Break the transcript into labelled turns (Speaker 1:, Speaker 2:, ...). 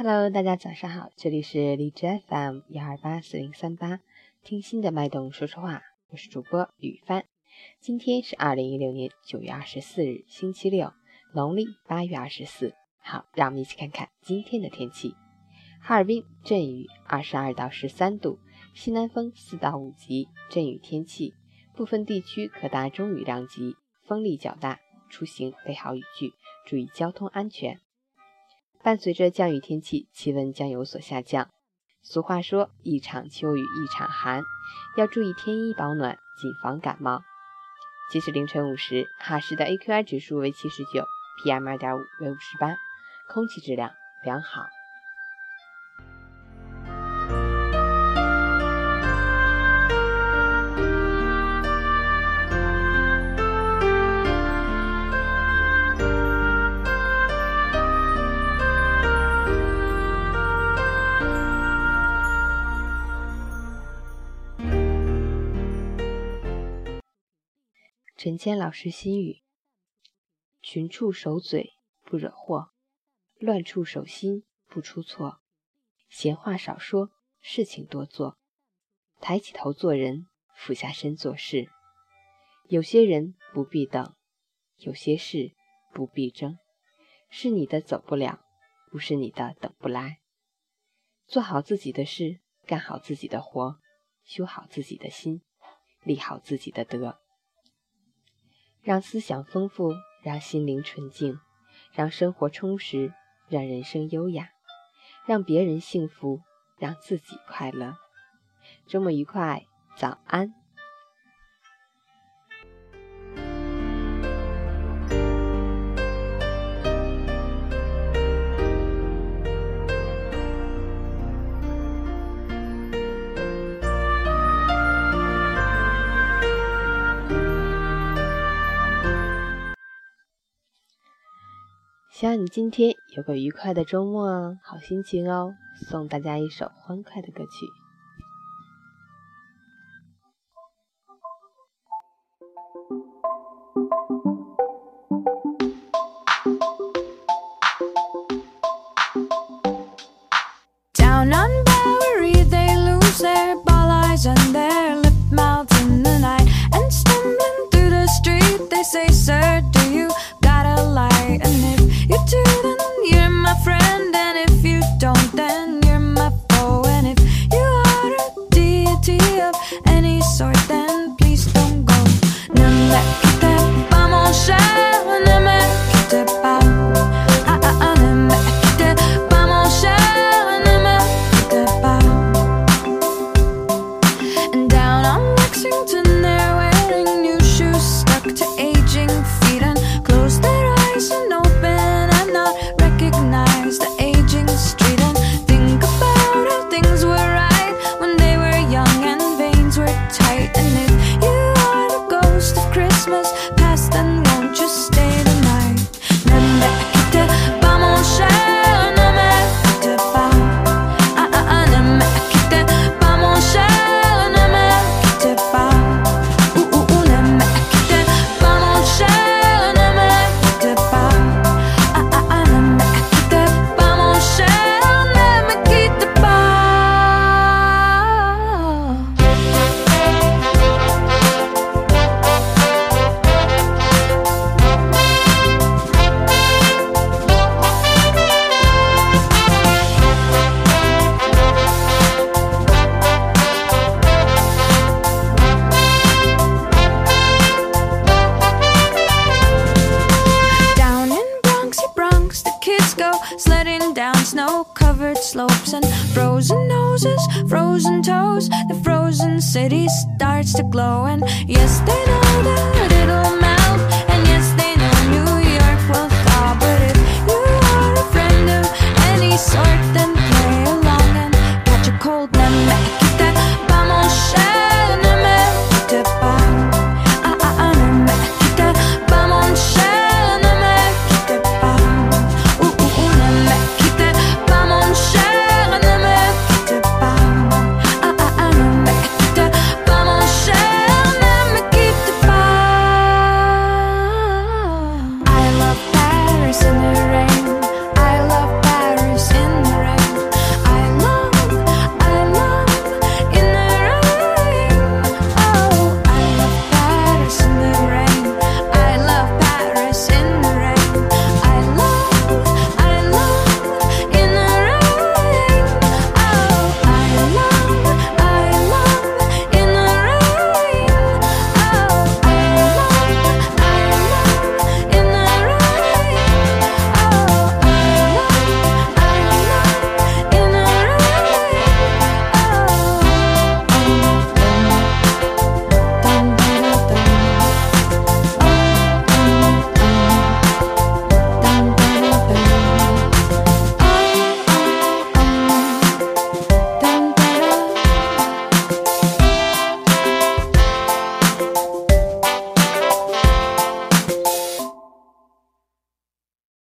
Speaker 1: Hello，大家早上好，这里是荔枝 FM 幺二八四零三八，听心的脉动说说话，我是主播雨帆。今天是二零一六年九月二十四日，星期六，农历八月二十四。好，让我们一起看看今天的天气。哈尔滨阵雨，二十二到十三度，西南风四到五级，阵雨天气，部分地区可达中雨量级，风力较大，出行备好雨具，注意交通安全。伴随着降雨天气，气温将有所下降。俗话说：“一场秋雨一场寒”，要注意添衣保暖，谨防感冒。截止凌晨五时，哈市的 AQI 指数为七十九，PM 二点五为五十八，空气质量良好。陈谦老师心语：群处守嘴不惹祸，乱处守心不出错。闲话少说，事情多做。抬起头做人，俯下身做事。有些人不必等，有些事不必争。是你的走不了，不是你的等不来。做好自己的事，干好自己的活，修好自己的心，立好自己的德。让思想丰富，让心灵纯净，让生活充实，让人生优雅，让别人幸福，让自己快乐。周末愉快，早安。希望你今天有个愉快的周末，好心情哦！送大家一首欢快的歌曲。
Speaker 2: that covered slopes and frozen noses, frozen toes. The frozen city starts to glow, and yes, they know that it'll